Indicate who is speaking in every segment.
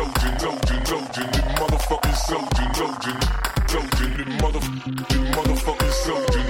Speaker 1: Trojan, motherfucking soldier, motherfucking soldier.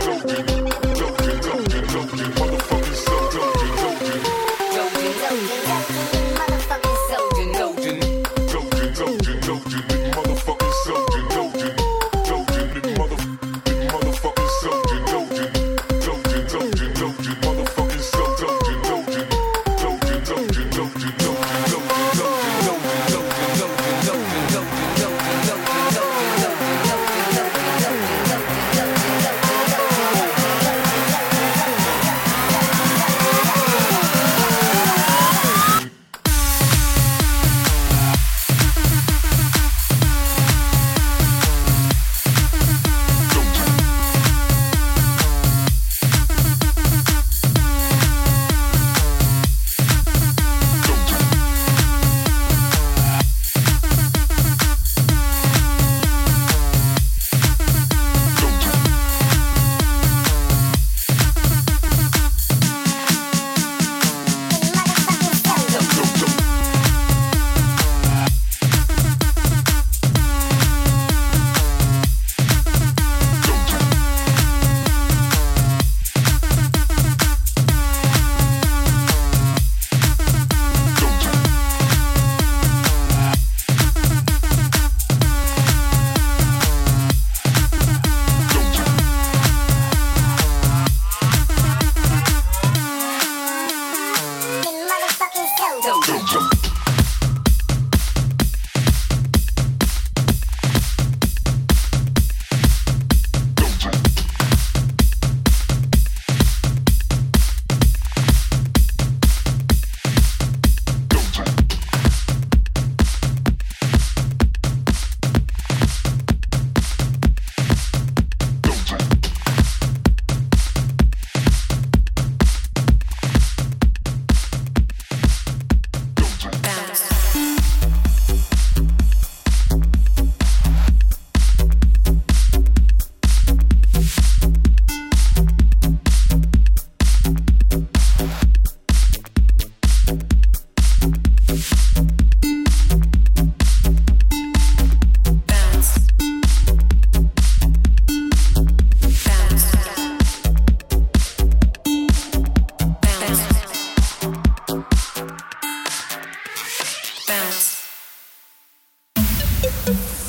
Speaker 2: thank you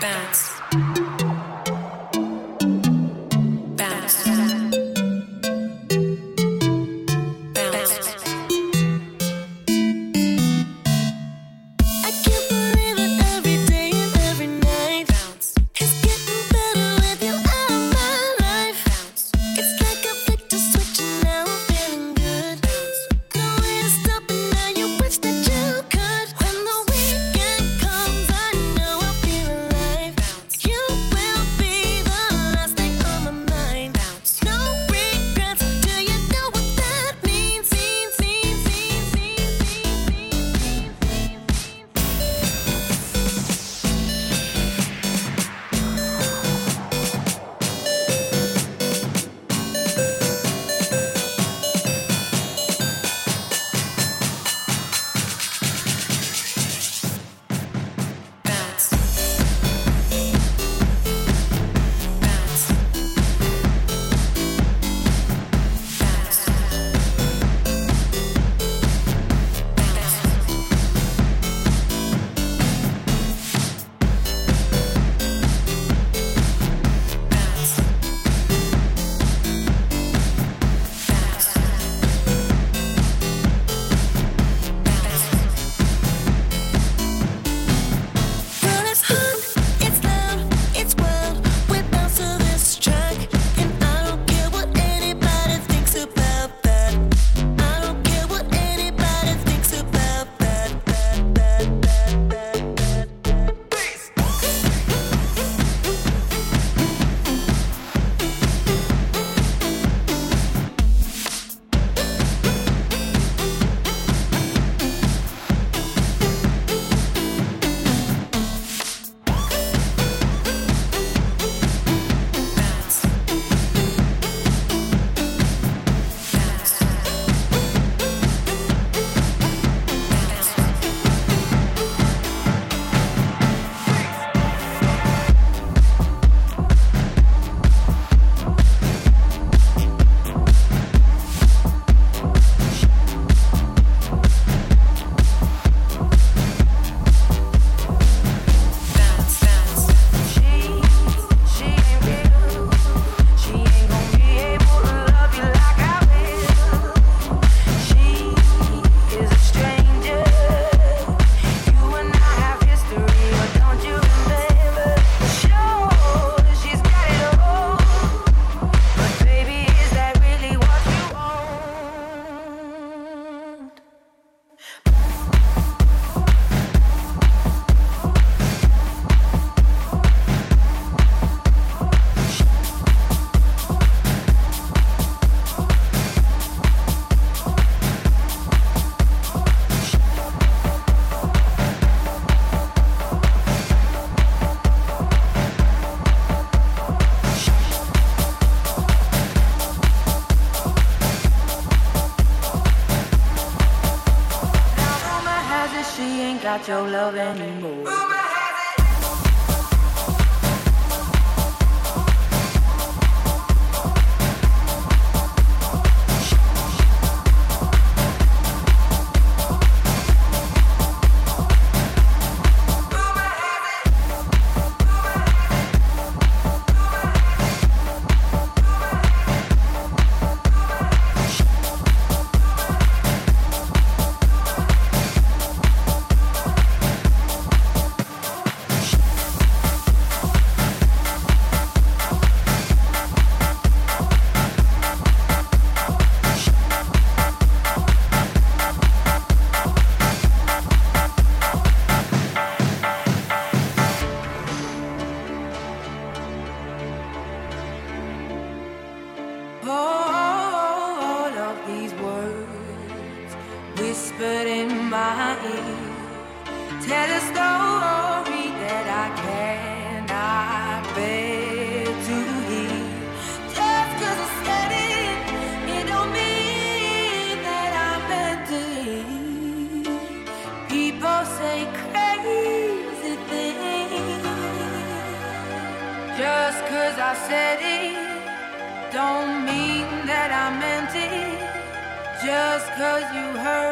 Speaker 2: Bounce. love you. cause you hurt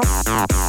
Speaker 1: Oh,